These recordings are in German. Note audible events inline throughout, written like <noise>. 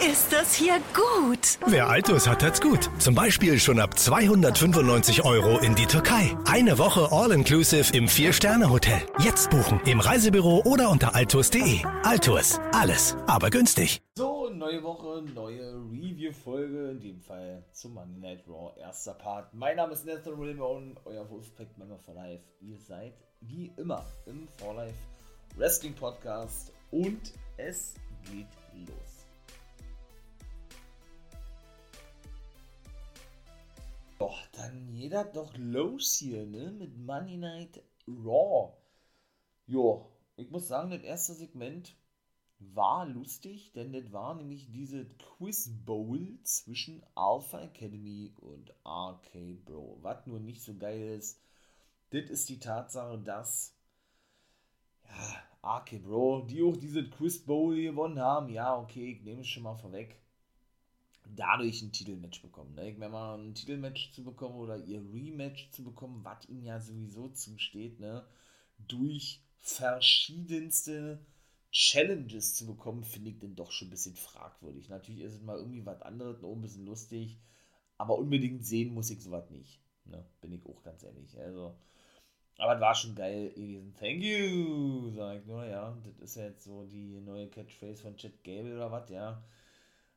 ist das hier gut. Wer Altus hat, hat's gut. Zum Beispiel schon ab 295 Euro in die Türkei. Eine Woche All-Inclusive im Vier-Sterne-Hotel. Jetzt buchen im Reisebüro oder unter altus.de. Altus, alles, aber günstig. So, neue Woche, neue Review-Folge, in dem Fall zum Monday Night Raw, erster Part. Mein Name ist Nathan Wilbon, euer Wolfpack-Member for Life. Ihr seid wie immer im For Life Wrestling Podcast und es geht los. Doch, dann jeder doch los hier, ne? Mit Money Night Raw. Jo, ich muss sagen, das erste Segment war lustig, denn das war nämlich diese Quiz Bowl zwischen Alpha Academy und RK Bro. Was nur nicht so geil ist, das ist die Tatsache, dass ja, RK Bro, die auch diese Quiz Bowl gewonnen haben, ja, okay, ich nehme es schon mal vorweg, dadurch ein Titelmatch bekommen. Ne? Meine mal, ein Titelmatch zu bekommen oder ihr Rematch zu bekommen, was ihnen ja sowieso zusteht, ne? durch verschiedenste Challenges zu bekommen, finde ich dann doch schon ein bisschen fragwürdig. Natürlich ist es mal irgendwie was anderes, noch ein bisschen lustig, aber unbedingt sehen muss ich sowas nicht. Ne? Bin ich auch ganz ehrlich. Also, aber es war schon geil gewesen. Thank you, sag ich nur, ja. Das ist ja jetzt so die neue Catchphrase von Chad Gable oder was, ja.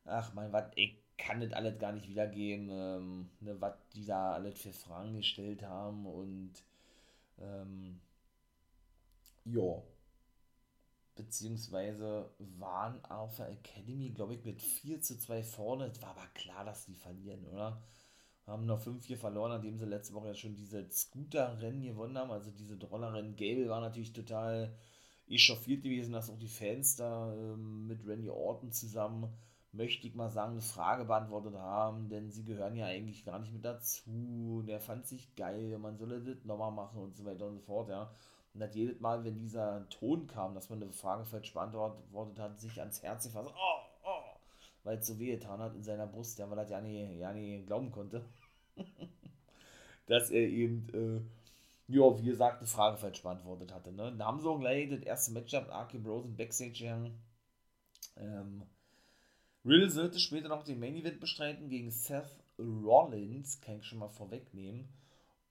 Ach mein, was, ich kann das alles gar nicht wiedergeben, ähm, ne, was die da alles für Fragen gestellt haben und ähm, ja. Beziehungsweise waren Alpha Academy, glaube ich, mit 4 zu 2 vorne. Es war aber klar, dass die verlieren, oder? haben noch 5-4 verloren, nachdem sie letzte Woche ja schon diese Scooter-Rennen gewonnen haben, also diese Droller-Rennen. Gable war natürlich total echauffiert gewesen, dass auch die Fans da ähm, mit Randy Orton zusammen, möchte ich mal sagen, eine Frage beantwortet haben, denn sie gehören ja eigentlich gar nicht mit dazu. Und er fand sich geil, man solle das nochmal machen und so weiter und so fort, ja. Und hat jedes Mal, wenn dieser Ton kam, dass man eine Frage falsch beantwortet hat, sich ans Herz gefasst. Oh, weil es so wehgetan hat in seiner Brust, ja, weil er ja nicht, ja nicht glauben konnte, <laughs> dass er eben, äh, ja, wie gesagt, eine Frage falsch beantwortet hatte. Ne? Da haben sie auch gleich das erste Match gehabt, Arky Bros und Backstage. Ähm, Riddle sollte später noch den Main Event bestreiten gegen Seth Rollins, kann ich schon mal vorwegnehmen.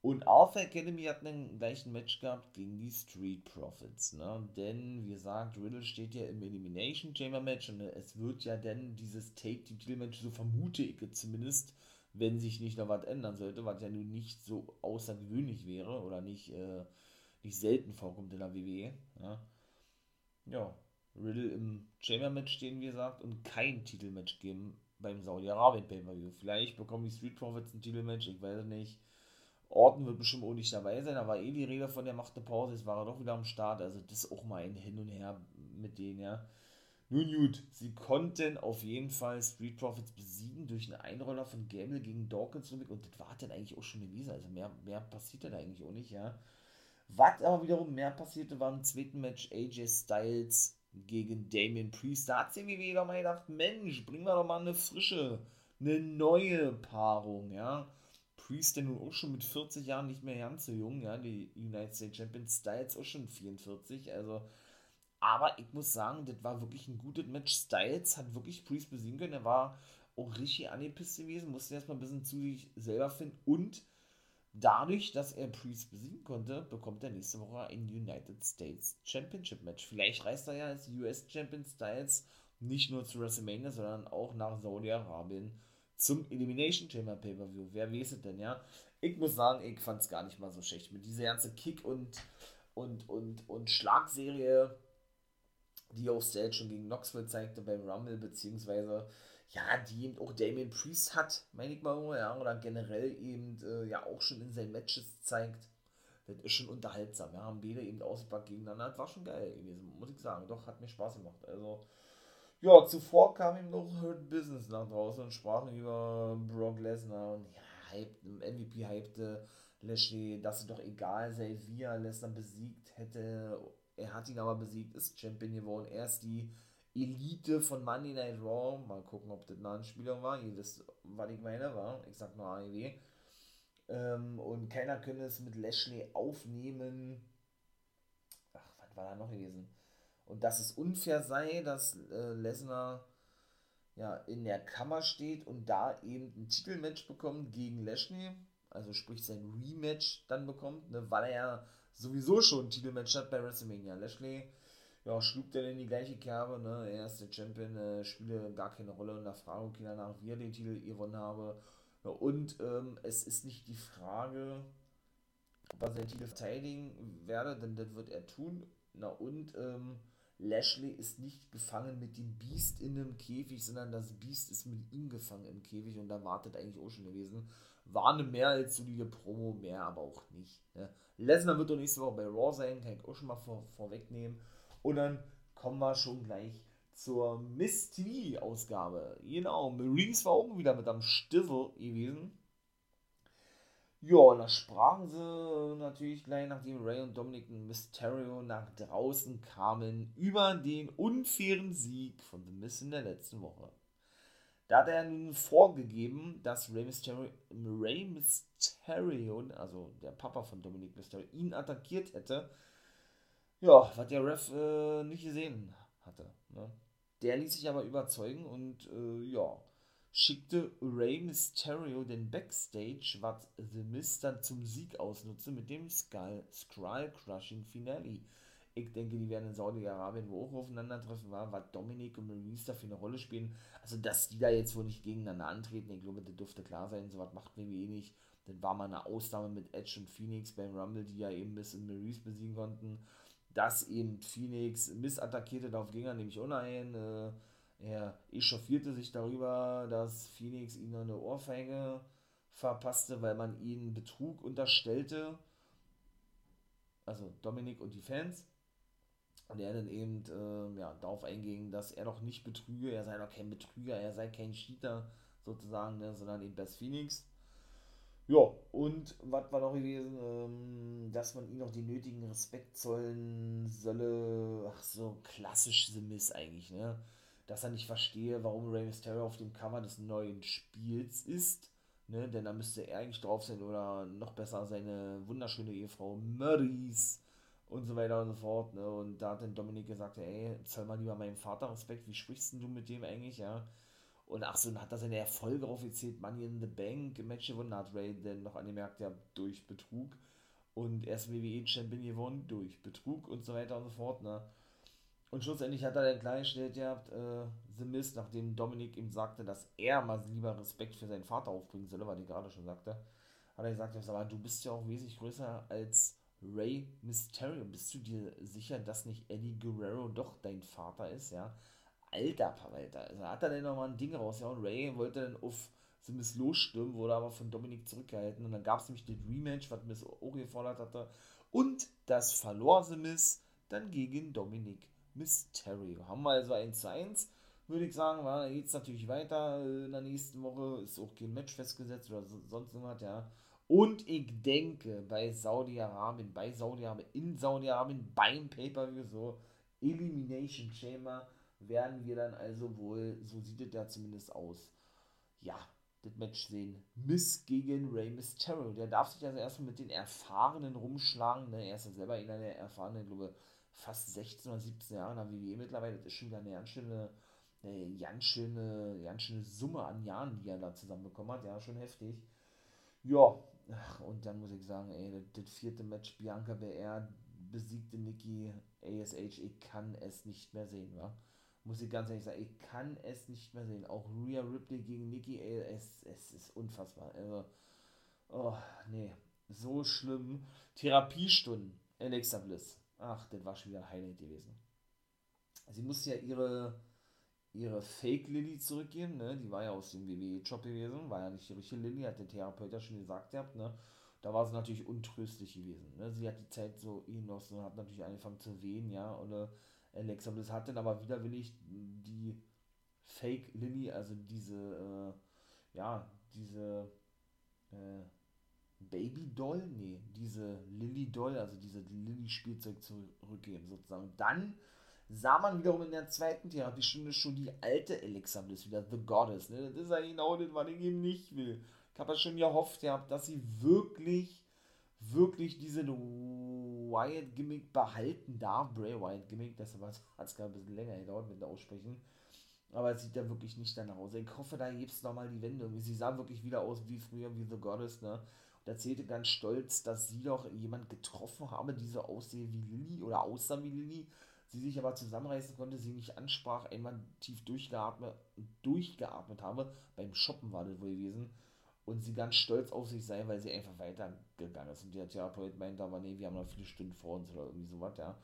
Und Alpha Academy hat einen gleichen Match gehabt gegen die Street Profits, ne? Denn, wie gesagt, Riddle steht ja im Elimination Chamber Match und es wird ja dann dieses Take Team Titel Match, so vermute ich zumindest, wenn sich nicht noch was ändern sollte, was ja nun nicht so außergewöhnlich wäre oder nicht, äh, nicht selten vorkommt in der WWE, ja. Ja, Riddle im Chamber Match stehen, wie gesagt, und kein Titelmatch geben beim Saudi-Arabien Pay-Per-View. Vielleicht bekommen die Street Profits ein Titelmatch, ich weiß es nicht Orton wird bestimmt auch nicht dabei sein, war eh die Rede von, der macht eine Pause, jetzt war er doch wieder am Start, also das ist auch mal ein Hin und Her mit denen, ja. Nun gut, sie konnten auf jeden Fall Street Profits besiegen durch einen Einroller von Gamble gegen Dawkins und das war dann eigentlich auch schon gewesen, also mehr, mehr passierte da eigentlich auch nicht, ja. Was aber wiederum mehr passierte, war im zweiten Match AJ Styles gegen Damien Priest. Da hat sie mir wieder mal gedacht, Mensch, bringen wir doch mal eine frische, eine neue Paarung, ja Priest, der nun auch schon mit 40 Jahren nicht mehr ganz so jung, ja, die United States Champion Styles auch schon 44, also, aber ich muss sagen, das war wirklich ein gutes Match. Styles hat wirklich Priest besiegen können, er war auch richtig angepisst gewesen, musste erstmal ein bisschen zu sich selber finden und dadurch, dass er Priest besiegen konnte, bekommt er nächste Woche ein United States Championship Match. Vielleicht reist er ja als US Champion Styles nicht nur zu WrestleMania, sondern auch nach Saudi-Arabien zum Elimination Chamber Pay-Per-View. Wer weiß es denn, ja? Ich muss sagen, ich fand es gar nicht mal so schlecht. Mit dieser ganzen Kick- und, und, und, und Schlagserie, die auch Stage schon gegen Knoxville zeigte beim Rumble, beziehungsweise, ja, die eben auch Damien Priest hat, meine ich mal, ja, oder generell eben, äh, ja, auch schon in seinen Matches zeigt. Das ist schon unterhaltsam, ja, haben beide eben ausgepackt gegeneinander, das war schon geil gewesen, muss ich sagen. Doch, hat mir Spaß gemacht. Also, ja, zuvor kam ihm noch Hurt Business nach draußen und sprachen über Brock Lesnar und ja, hype, MVP hypte Lashley, dass es doch egal sei, wie er Lesnar besiegt hätte. Er hat ihn aber besiegt, ist Champion geworden. Er ist die Elite von Monday Night Raw. Mal gucken, ob das eine Anspielung war. Ihr wisst, was ich meine, war. Ich sag nur AEW. Ähm, und keiner könnte es mit Lashley aufnehmen. Ach, was war da noch gewesen? und dass es unfair sei, dass äh, Lesnar ja, in der Kammer steht und da eben ein Titelmatch bekommt gegen Lashley, also sprich sein Rematch dann bekommt, ne, weil er ja sowieso schon ein Titelmatch hat bei WrestleMania. Lashley ja, schlug dann in die gleiche Kerbe, ne? er ist der Champion, äh, spiele gar keine Rolle und da frage ich danach, wie er den Titel gewonnen habe. Ja, und ähm, es ist nicht die Frage, ob er seinen Titel verteidigen werde, denn das wird er tun. Na und ähm, Lashley ist nicht gefangen mit dem Beast in einem Käfig, sondern das Beast ist mit ihm gefangen im Käfig und da wartet eigentlich auch schon gewesen. War eine mehr als solide Promo, mehr aber auch nicht. Ne? Lesnar wird doch nächste Woche bei Raw sein, kann ich auch schon mal vor, vorwegnehmen. Und dann kommen wir schon gleich zur Miss TV-Ausgabe. Genau, Maurice war auch wieder mit am Stiffel gewesen. Ja, und da sprachen sie natürlich gleich, nachdem Ray und Dominic Mysterio nach draußen kamen, über den unfairen Sieg von The Miss in der letzten Woche. Da hat er nun vorgegeben, dass Ray Mysterio, Ray Mysterio, also der Papa von Dominic Mysterio, ihn attackiert hätte. Ja, was der Ref äh, nicht gesehen hatte. Ne? Der ließ sich aber überzeugen und äh, ja, schickte Ray Mysterio den Backstage, was The Miz dann zum Sieg ausnutzte mit dem Skull, Skull Crushing Finale. Ich denke, die werden in Saudi-Arabien, wo auch aufeinandertreffen war, was Dominik und Maurice da für eine Rolle spielen. Also, dass die da jetzt wohl nicht gegeneinander antreten, ich glaube, das dürfte klar sein. So was macht WWE nicht. Dann war mal eine Ausnahme mit Edge und Phoenix beim Rumble, die ja eben Miss und Maurice besiegen konnten. Dass eben Phoenix Miss attackierte, darauf ging er nämlich unein. Äh, er echauffierte sich darüber, dass Phoenix ihm eine Ohrfeige verpasste, weil man ihn Betrug unterstellte. Also Dominik und die Fans. Und er dann eben äh, ja, darauf einging, dass er doch nicht betrüge, er sei doch kein Betrüger, er sei kein Cheater sozusagen, ne, sondern eben Best Phoenix. Ja, und was war noch gewesen, ähm, dass man ihm noch den nötigen Respekt zollen solle. Ach so, klassisch The Miss eigentlich, ne? dass er nicht verstehe, warum Rey Mysterio auf dem Cover des neuen Spiels ist. Ne, denn da müsste er eigentlich drauf sein oder noch besser seine wunderschöne Ehefrau Maurice und so weiter und so fort. Ne? Und da hat dann Dominik gesagt, ey, zoll mal lieber meinem Vater Respekt, wie sprichst du mit dem eigentlich, ja? Und ach so, dann hat er seine Erfolge aufgezählt, Money in the Bank, Match gewonnen, hat Ray dann noch angemerkt, ja, durch Betrug. Und erst WWE-Champion gewonnen, durch Betrug und so weiter und so fort, ne? Und schlussendlich hat er dann klargestellt gehabt, äh, The Miz, nachdem Dominik ihm sagte, dass er mal lieber Respekt für seinen Vater aufbringen solle, weil ich gerade schon sagte, hat er gesagt, aber du bist ja auch wesentlich größer als Ray Mysterio. Bist du dir sicher, dass nicht Eddie Guerrero doch dein Vater ist, ja? Alter Verwalter. Also hat er dann nochmal ein Ding raus, ja, und Ray wollte dann auf Miz losstürmen, wurde aber von Dominik zurückgehalten. Und dann gab es nämlich das Rematch, was Miz auch gefordert hatte. Und das verlor The Miz dann gegen Dominik Mysterio. Haben wir also 1 zu 1, würde ich sagen. War, geht es natürlich weiter in der nächsten Woche. Ist auch kein Match festgesetzt oder so, sonst irgendwas, ja. Und ich denke, bei Saudi-Arabien, bei Saudi-Arabien, in Saudi-Arabien, beim Pay-Per-View, so Elimination Chamber, werden wir dann also wohl, so sieht es ja zumindest aus, ja, das Match sehen. Miss gegen Rey Mysterio. Der darf sich also erstmal mit den Erfahrenen rumschlagen. Ne? Er ist ja selber einer der Erfahrenen, ich glaube, fast 16 oder 17 Jahre in der WWE mittlerweile. Das ist schon wieder eine ganz schöne, eine ganz schöne, ganz schöne Summe an Jahren, die er da zusammenbekommen hat. Ja, schon heftig. Ja, Ach, und dann muss ich sagen, ey, das, vierte Match Bianca BR besiegte Nikki ASH. Ich kann es nicht mehr sehen, wa? Muss ich ganz ehrlich sagen, ich kann es nicht mehr sehen. Auch Rhea Ripley gegen Nikki, ey, es, es ist unfassbar. Also, oh, nee, so schlimm. Therapiestunden, Alexa Bliss Ach, das war schon wieder ein Highlight gewesen. Sie musste ja ihre, ihre Fake-Lilly zurückgeben, ne? Die war ja aus dem WWE-Job gewesen, war ja nicht die richtige Lilly, hat der Therapeut ja schon gesagt gehabt, ne? Da war sie natürlich untröstlich gewesen. Ne? Sie hat die Zeit so genossen und hat natürlich angefangen zu wehen, ja. Oder Alexa Bliss hat dann aber widerwillig die Fake Lilly, also diese, äh, ja, diese, äh, Baby Doll, nee, diese Lilly Doll, also diese Lilly Spielzeug zurückgeben sozusagen. Und dann sah man wiederum in der zweiten Therapiestunde schon die alte Alexa Bliss wieder, The Goddess. Ne? Das ist ja genau das, was ich eben nicht will. Ich habe ja schon gehofft, ja, dass sie wirklich, wirklich diese Wyatt-Gimmick behalten darf. Bray Wyatt-Gimmick, deshalb <laughs> hat es gerade ein bisschen länger gedauert mit der Aussprechen. Aber es sieht ja wirklich nicht danach aus. Ich hoffe, da gibt es nochmal die Wende. Sie sah wirklich wieder aus wie früher, wie The Goddess, ne? Und erzählte ganz stolz, dass sie doch jemand getroffen habe, die so aussehe wie Lilly oder aussah wie Lilly. Sie sich aber zusammenreißen konnte, sie nicht ansprach, einmal tief durchgeatmet, durchgeatmet habe. Beim Shoppen war das wohl gewesen. Und sie ganz stolz auf sich sei, weil sie einfach weitergegangen ist. Und der Therapeut meinte aber, nee, wir haben noch viele Stunden vor uns oder irgendwie sowas, ja.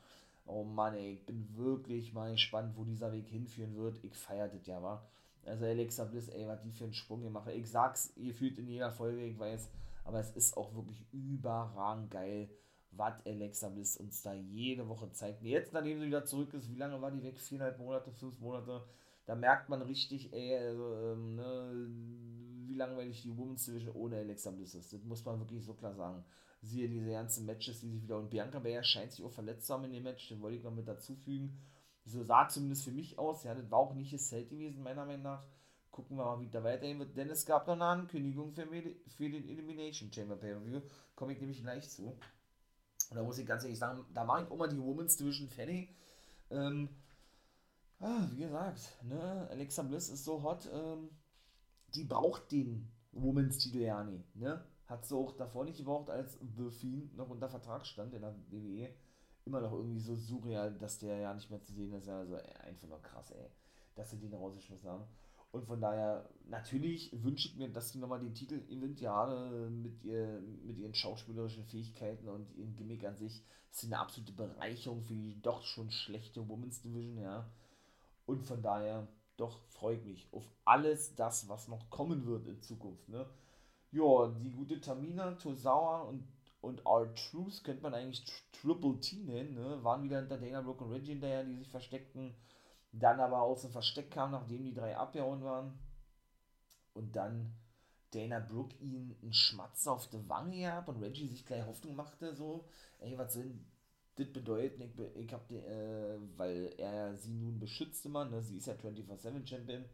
Oh Mann, ey, ich bin wirklich mal gespannt, wo dieser Weg hinführen wird. Ich feiere das ja, wa? Also Alexa Bliss, ey, was die für einen Sprung gemacht Ich sag's, ihr fühlt in jeder Folge, ich weiß, aber es ist auch wirklich überragend geil, was Alexa Bliss uns da jede Woche zeigt. Jetzt, nachdem sie wieder zurück ist, wie lange war die weg? Viereinhalb Monate, fünf Monate. Da merkt man richtig, ey, also, ähm, ne, wie langweilig die Women's Division ohne Alexa Bliss ist. Das muss man wirklich so klar sagen. Siehe diese ganzen Matches, die sich wieder. Und Bianca Belair scheint sich auch verletzt zu haben in dem Match, den wollte ich noch mit dazufügen. So sah zumindest für mich aus. Ja, das war auch nicht das Zelt gewesen, meiner Meinung nach. Gucken wir mal, wie da weitergehen wird. Denn es gab noch eine Ankündigung für, für den Elimination Chamber Pay-Per-View. Komme ich nämlich gleich zu. Und da muss ich ganz ehrlich sagen, da mache ich auch mal die Women's Division fertig. Ähm, ah, wie gesagt, ne, Alexa Bliss ist so hot, ähm, die braucht den Women's Titel ja nicht, ne? Hat sie auch davor nicht gebraucht, als The Fiend noch unter Vertrag stand in der WWE. Immer noch irgendwie so surreal, dass der ja nicht mehr zu sehen ist. Also einfach nur krass, ey. Dass sie den rausgeschmissen haben. Und von daher, natürlich wünsche ich mir, dass die nochmal den Titel Inventiare mit, ihr, mit ihren schauspielerischen Fähigkeiten und ihren Gimmick an sich. Ist eine absolute Bereicherung für die doch schon schlechte Women's Division, ja. Und von daher, doch freue ich mich auf alles das, was noch kommen wird in Zukunft, ne ja, die gute Tamina, Tosawa und, und R-Truth könnte man eigentlich Triple T nennen, ne? Waren wieder hinter Dana Brooke und Reggie hinterher, die sich versteckten. Dann aber aus dem Versteck kamen, nachdem die drei abgehauen waren. Und dann Dana Brooke ihn einen Schmatz auf die Wange gab und Reggie sich gleich Hoffnung machte, so, ey, was soll das bedeuten? Ich, ich hab äh, weil er sie nun beschützte, man, ne? Sie ist ja 24-7 Champion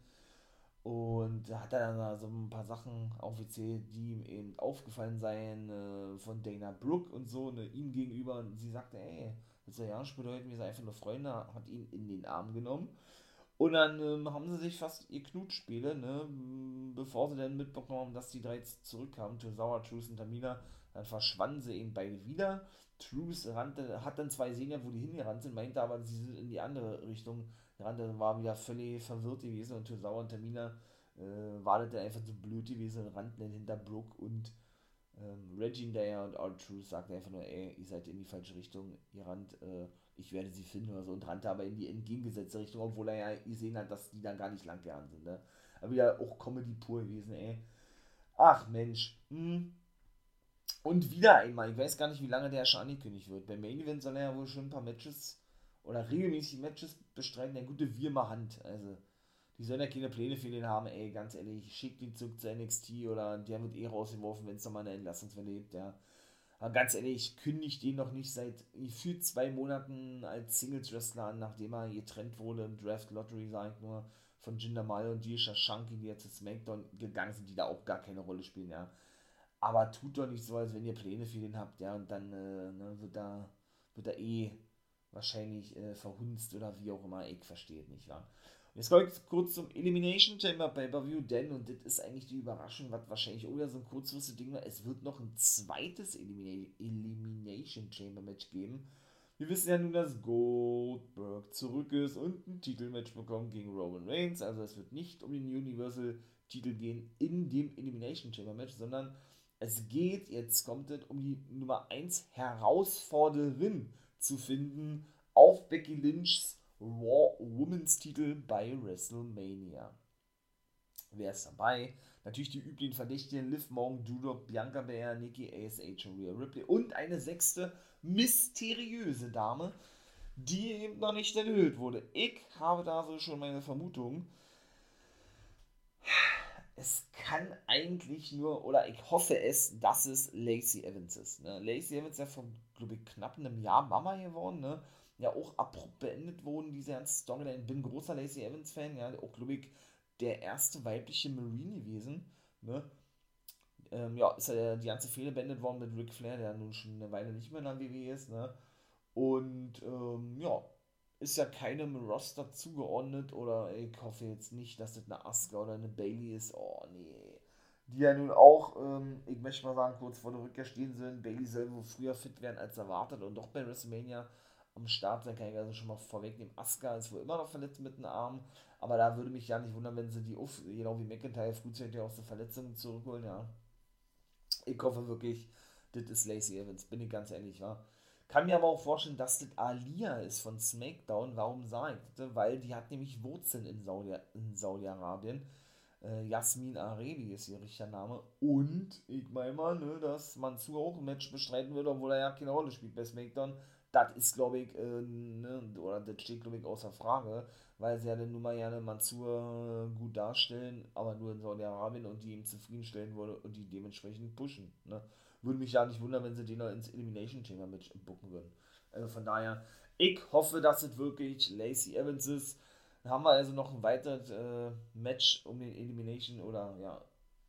und da hat er dann so ein paar Sachen aufgezählt, die ihm eben aufgefallen seien äh, von Dana Brooke und so, ne, ihm gegenüber. Und sie sagte, ey, nicht bedeuten, wir sind einfach nur Freunde, hat ihn in den Arm genommen. Und dann ähm, haben sie sich fast ihr Knutspiele, ne, bevor sie dann mitbekommen haben, dass die drei zurückkamen, Tozawa, Truth und Tamina, dann verschwanden sie eben beide wieder. Truth rannte, hat dann zwei Senior, wo die hingerannt sind, meinte aber, sie sind in die andere Richtung Rande war wieder völlig verwirrt gewesen und Tosawa und Tamina äh, wartete einfach so blöd gewesen und rannten dann hinter Brooke und ähm, Regine Dare und R-Truth sagte einfach nur, ey, ihr seid in die falsche Richtung, ihr rannt, äh, ich werde sie finden oder so und rannte aber in die entgegengesetzte Richtung, obwohl er ja gesehen hat, dass die dann gar nicht lang gerannt sind, ne? Aber wieder auch Comedy pur gewesen, ey. Ach Mensch, hm. Und wieder einmal, ich weiß gar nicht, wie lange der schon angekündigt wird. Beim Main Event soll er ja wohl schon ein paar Matches oder regelmäßig Matches bestreiten, der gute Wirma Hand. Also, die sollen ja keine Pläne für den haben, ey, ganz ehrlich, schickt ihn zurück zu NXT oder der wird eh rausgeworfen, wenn es nochmal eine Entlassungswelle gibt, ja. Aber ganz ehrlich, ich kündige den noch nicht seit gefühlt zwei Monaten als Singles-Wrestler an, nachdem er getrennt wurde im Draft Lottery, sag ich nur, von Jinder Mahal und Disha Shanky, die jetzt zu SmackDown gegangen sind, die da auch gar keine Rolle spielen, ja. Aber tut doch nicht so, als wenn ihr Pläne für den habt, ja, und dann äh, ne, wird da wird da eh wahrscheinlich äh, verhunzt oder wie auch immer, ich verstehe es nicht, ja. Jetzt komme ich kurz zum Elimination Chamber Pay-Per-View, denn, und das ist eigentlich die Überraschung, was wahrscheinlich auch so ein kurzfristiges Ding war, es wird noch ein zweites Elimina Elimination Chamber Match geben. Wir wissen ja nun, dass Goldberg zurück ist und ein Titelmatch bekommt gegen Roman Reigns, also es wird nicht um den Universal Titel gehen in dem Elimination Chamber Match, sondern es geht, jetzt kommt es, um die Nummer 1 Herausforderin zu finden auf Becky Lynchs Raw Women's Titel bei WrestleMania. Wer ist dabei? Natürlich die üblichen Verdächtigen: Liv Morgan, Dudok, Bianca Belair, Nikki ASH und Rhea Ripley und eine sechste mysteriöse Dame, die eben noch nicht enthüllt wurde. Ich habe da so schon meine Vermutung. Es kann eigentlich nur, oder ich hoffe es, dass es Lacey Evans ist. Ne? Lacey Evans ist ja vor, glaube ich, knapp einem Jahr Mama geworden. Ne? Ja, auch abrupt beendet wurden diese ganze Storyline. Bin großer Lacey Evans-Fan. Ja? Auch, glaube ich, der erste weibliche Marine gewesen. Ne? Ähm, ja, ist ja die ganze Fehler beendet worden mit Ric Flair, der nun schon eine Weile nicht mehr in der WWE ist. Ne? Und ähm, ja, ist ja keinem Roster zugeordnet oder ich hoffe jetzt nicht, dass das eine Asuka oder eine Bailey ist. Oh nee. Die ja nun auch, ähm, ich möchte mal sagen, kurz vor der Rückkehr stehen sind. Bailey soll wohl früher fit werden als erwartet und doch bei WrestleMania am Start sein, kann ich also schon mal vorwegnehmen. Asuka ist wohl immer noch verletzt mit dem Arm, aber da würde mich ja nicht wundern, wenn sie die, auf, genau wie McIntyre, frühzeitig aus der Verletzung zurückholen, ja. Ich hoffe wirklich, das ist Lacey Evans, bin ich ganz ehrlich, wa. Kann mir aber auch vorstellen, dass das Alia ist von SmackDown. Warum sage ich? Weil die hat nämlich Wurzeln in Saudi-Arabien. Saudi äh, Jasmin Arevi ist ihr richtiger Name. Und ich meine mal, ne, dass man zu auch ein Match bestreiten würde, obwohl er ja keine Rolle spielt bei SmackDown. Das ist, glaube ich, äh, ne, oder das steht, glaube ich, außer Frage, weil sie ja dann nun mal gerne Mansur gut darstellen, aber nur in Saudi-Arabien und die ihm zufriedenstellen würde und die dementsprechend pushen. Ne? Würde mich ja nicht wundern, wenn sie den noch ins Elimination Chamber mit bucken würden. Also von daher, ich hoffe, dass es wirklich Lacey Evans ist. Dann haben wir also noch ein weiteres äh, Match um den Elimination oder ja,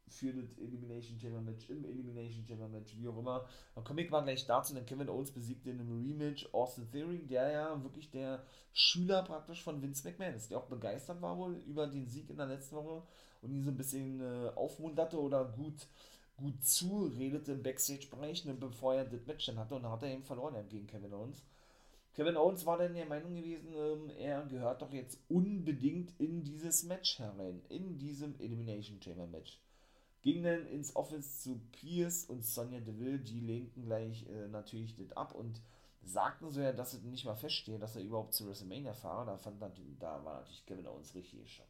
für das Elimination Chamber Match, im Elimination Chamber Match, wie auch immer. Dann komme ich mal gleich dazu, denn Kevin Owens besiegte in einem Rematch Austin Theory, der ja wirklich der Schüler praktisch von Vince McMahon ist, der auch begeistert war wohl über den Sieg in der letzten Woche und ihn so ein bisschen äh, aufmunterte oder gut gut zuredete im Backstage-Bereich, ne, bevor er das Match dann hatte und dann hat er eben verloren gegen Kevin Owens. Kevin Owens war dann der Meinung gewesen, ähm, er gehört doch jetzt unbedingt in dieses Match herein, in diesem Elimination Chamber Match. Ging dann ins Office zu Pierce und Sonja Deville, die lehnten gleich äh, natürlich das ab und sagten so ja, dass es nicht mal feststehe, dass er überhaupt zu WrestleMania fahre. Da, fand, da war natürlich Kevin Owens richtig geschockt.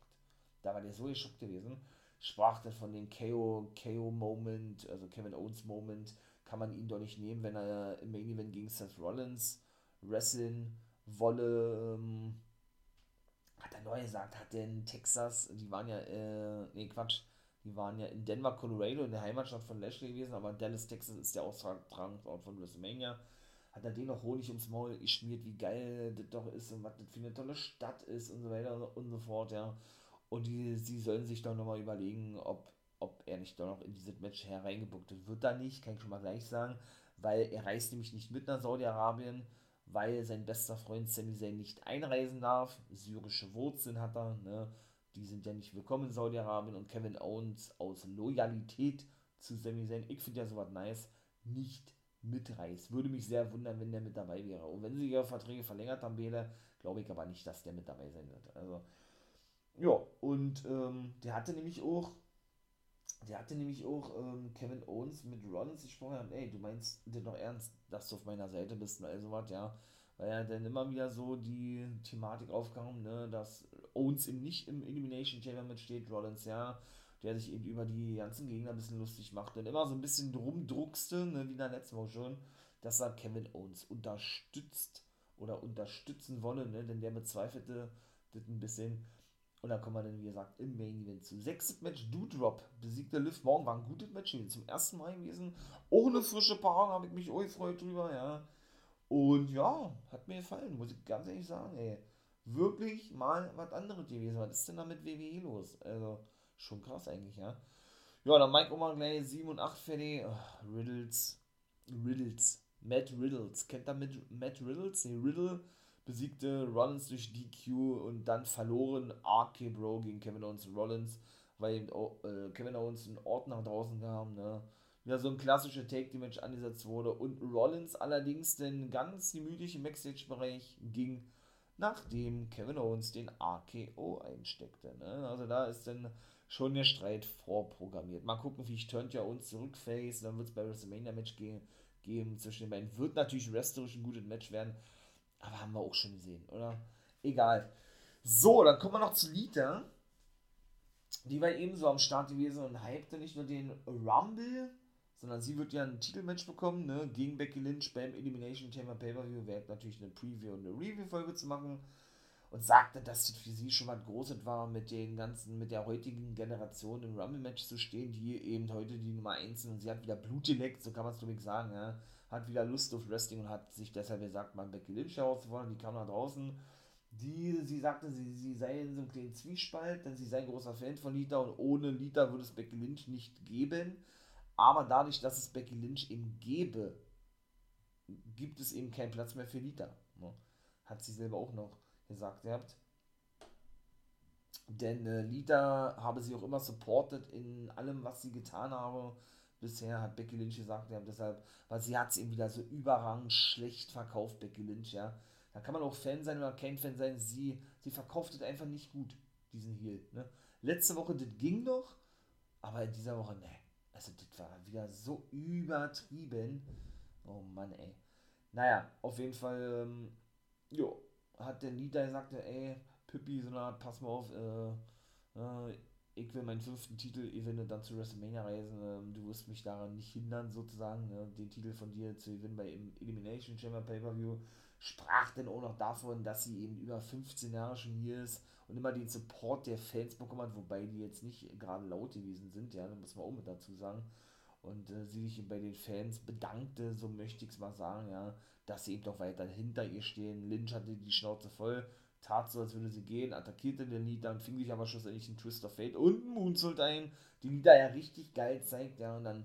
Da war der so geschockt gewesen sprach dann von dem KO, KO Moment, also Kevin Owens Moment, kann man ihn doch nicht nehmen, wenn er im Main Event gegen Seth Rollins wrestlen wolle. Ähm, hat er neu gesagt, hat denn Texas, die waren ja, äh, nee, Quatsch, die waren ja in Denver, Colorado, in der Heimatstadt von Lashley gewesen, aber Dallas, Texas ist der Austragungsort von WrestleMania. Hat er den noch Honig ums Maul geschmiert, wie geil das doch ist und was das für eine tolle Stadt ist und so weiter und so fort, ja. Und die, sie sollen sich doch nochmal überlegen, ob, ob er nicht doch noch in dieses Match hereingebuckt wird. Wird da nicht, kann ich schon mal gleich sagen, weil er reist nämlich nicht mit nach Saudi-Arabien, weil sein bester Freund Sami Zayn nicht einreisen darf. Syrische Wurzeln hat er, ne? Die sind ja nicht willkommen in Saudi-Arabien und Kevin Owens aus Loyalität zu Sami Zayn, ich finde ja sowas nice, nicht mitreist. Würde mich sehr wundern, wenn der mit dabei wäre. Und wenn sie ihre Verträge verlängert haben, wäre, glaube ich aber nicht, dass der mit dabei sein wird. Also ja, und ähm, der hatte nämlich auch, der hatte nämlich auch ähm, Kevin Owens mit Rollins gesprochen, ey, du meinst dir doch ernst, dass du auf meiner Seite bist und all sowas, ja. Weil ja dann immer wieder so die Thematik aufkam, ne, dass Owens eben nicht im Elimination Chamber mitsteht, Rollins, ja, der sich eben über die ganzen Gegner ein bisschen lustig macht und immer so ein bisschen rumdruckste, ne, wie in der letzten Woche schon, dass er Kevin Owens unterstützt oder unterstützen wolle, ne, denn der bezweifelte das ein bisschen und dann kommen wir dann, wie gesagt, im Main Event zu. Sechstes Match, Doudrop besiegte Liv Morgan. War ein gutes Match Zum ersten Mal gewesen. Ohne frische Paarung habe ich mich auch gefreut drüber, ja. Und ja, hat mir gefallen, muss ich ganz ehrlich sagen, ey. Wirklich mal was anderes gewesen. Was ist denn da mit WWE los? Also, schon krass eigentlich, ja. Ja, dann Mike Oman gleich 7 und 8 fertig. Oh, Riddles. Riddles. Matt Riddles. Kennt ihr mit Matt Riddles? Nee, Riddle besiegte Rollins durch DQ und dann verloren RK Bro gegen Kevin Owens Rollins, weil eben, äh, Kevin Owens einen Ort nach draußen kam, ne? Wieder so ein klassischer Take-Match angesetzt wurde und Rollins allerdings den ganz gemütlichen Backstage-Bereich ging, nachdem Kevin Owens den RKO einsteckte. Ne? Also da ist dann schon der Streit vorprogrammiert. Mal gucken, wie ich Turnt ja uns zurückface, dann wird es bei WrestleMania Match ge geben zwischen den beiden. Wird natürlich wrestlerisch ein gutes Match werden, aber haben wir auch schon gesehen, oder? Egal. So, dann kommen wir noch zu Lita. Die war ebenso am Start gewesen und hypte nicht nur den Rumble, sondern sie wird ja ein Titelmatch bekommen, ne, gegen Becky Lynch beim Elimination Chamber Pay-Per-View. Wäre natürlich eine Preview und eine Review-Folge zu machen. Und sagte, dass das für sie schon mal Großes war, mit den ganzen, mit der heutigen Generation im Rumble-Match zu stehen, die eben heute die Nummer 1 sind. Und sie hat wieder Blut geleckt, so kann man es glaube ich sagen, ja hat wieder Lust auf Wrestling und hat sich deshalb gesagt, mal Becky Lynch herauszuholen. Die kam nach draußen. Die, sie sagte, sie, sie sei in so einem kleinen Zwiespalt, denn sie sei ein großer Fan von Lita und ohne Lita würde es Becky Lynch nicht geben. Aber dadurch, dass es Becky Lynch eben gäbe, gibt es eben keinen Platz mehr für Lita. Ne? Hat sie selber auch noch gesagt habt. Denn äh, Lita habe sie auch immer supportet in allem, was sie getan habe. Bisher hat Becky Lynch gesagt, ja, deshalb, weil sie hat es eben wieder so überragend schlecht verkauft, Becky Lynch, ja. Da kann man auch Fan sein oder kein Fan sein, sie, sie verkauft es einfach nicht gut, diesen Heal. Ne? Letzte Woche, das ging noch, aber in dieser Woche, ne. Also, das war wieder so übertrieben. Oh Mann, ey. Naja, auf jeden Fall, ähm, jo, hat der Lita gesagt, ey, Pippi, so eine Art, pass mal auf, äh, äh, ich will meinen fünften Titel, wenn dann zu WrestleMania reisen, ähm, du wirst mich daran nicht hindern, sozusagen, ne, den Titel von dir zu gewinnen bei Elimination Chamber Pay-Per-View. Sprach denn auch noch davon, dass sie eben über 15 Jahre schon hier ist und immer den Support der Fans bekommen hat, wobei die jetzt nicht gerade laut gewesen sind, ja, da muss man auch mit dazu sagen. Und äh, sie sich bei den Fans bedankte, so möchte ich es mal sagen, ja, dass sie eben doch weiter hinter ihr stehen. Lynch hatte die Schnauze voll tat so, als würde sie gehen, attackierte den Lied, dann fing sich aber schlussendlich ein Twist of Fate und ein Moonsault ein, die Lieder ja richtig geil zeigt, ja, und dann,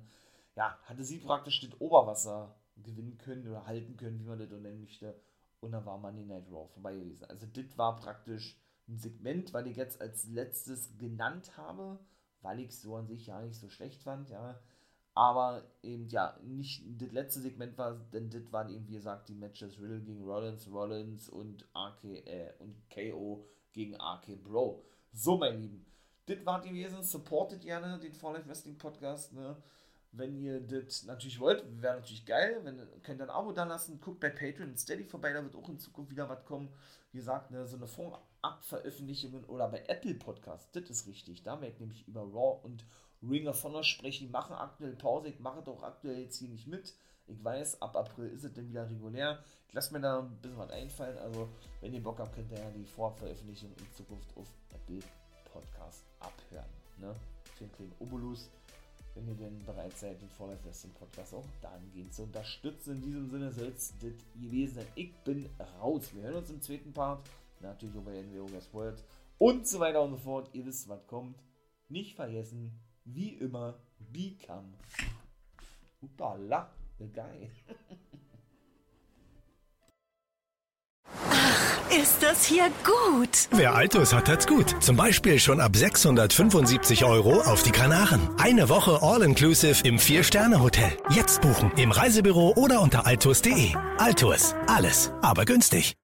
ja, hatte sie praktisch das Oberwasser gewinnen können oder halten können, wie man das nennen möchte, und dann war Money Night Raw vorbei gewesen. Also, das war praktisch ein Segment, weil ich jetzt als letztes genannt habe, weil ich es so an sich ja nicht so schlecht fand, ja, aber eben, ja, nicht das letzte Segment war, denn das waren eben, wie gesagt, die Matches Riddle gegen Rollins, Rollins und RK, äh, und KO gegen RK Bro. So, mein Lieben. Das war gewesen. Supportet gerne den Fall Life Wrestling Podcast, ne? Wenn ihr das natürlich wollt, wäre natürlich geil. Wenn, könnt ihr ein Abo da lassen. Guckt bei Patreon und Steady vorbei, da wird auch in Zukunft wieder was kommen. Wie gesagt, ne, so eine Vorab-Veröffentlichung oder bei Apple Podcast, das ist richtig. Da werde ich nämlich über Raw und Ring of Honor sprechen, die machen aktuell Pause, ich mache doch aktuell jetzt hier nicht mit. Ich weiß, ab April ist es dann wieder regulär. Ich lasse mir da ein bisschen was einfallen. Also, wenn ihr Bock habt, könnt ihr ja die Vorveröffentlichung in Zukunft auf Apple Podcast abhören. Ne? Für einen kleinen Obolus, wenn ihr denn bereit seid, den Vorlife Wrestling Podcast auch dahingehend zu unterstützen. In diesem Sinne soll es das gewesen sein. Ich bin raus. Wir hören uns im zweiten Part. Natürlich auch bei NWO World und so weiter und so fort. Ihr wisst, was kommt. Nicht vergessen, wie immer Become. Upala, geil. Ach, ist das hier gut. Wer Altus hat, hat's gut. Zum Beispiel schon ab 675 Euro auf die Kanaren. Eine Woche All-Inclusive im Vier-Sterne-Hotel. Jetzt buchen im Reisebüro oder unter altus.de. Altus, alles, aber günstig.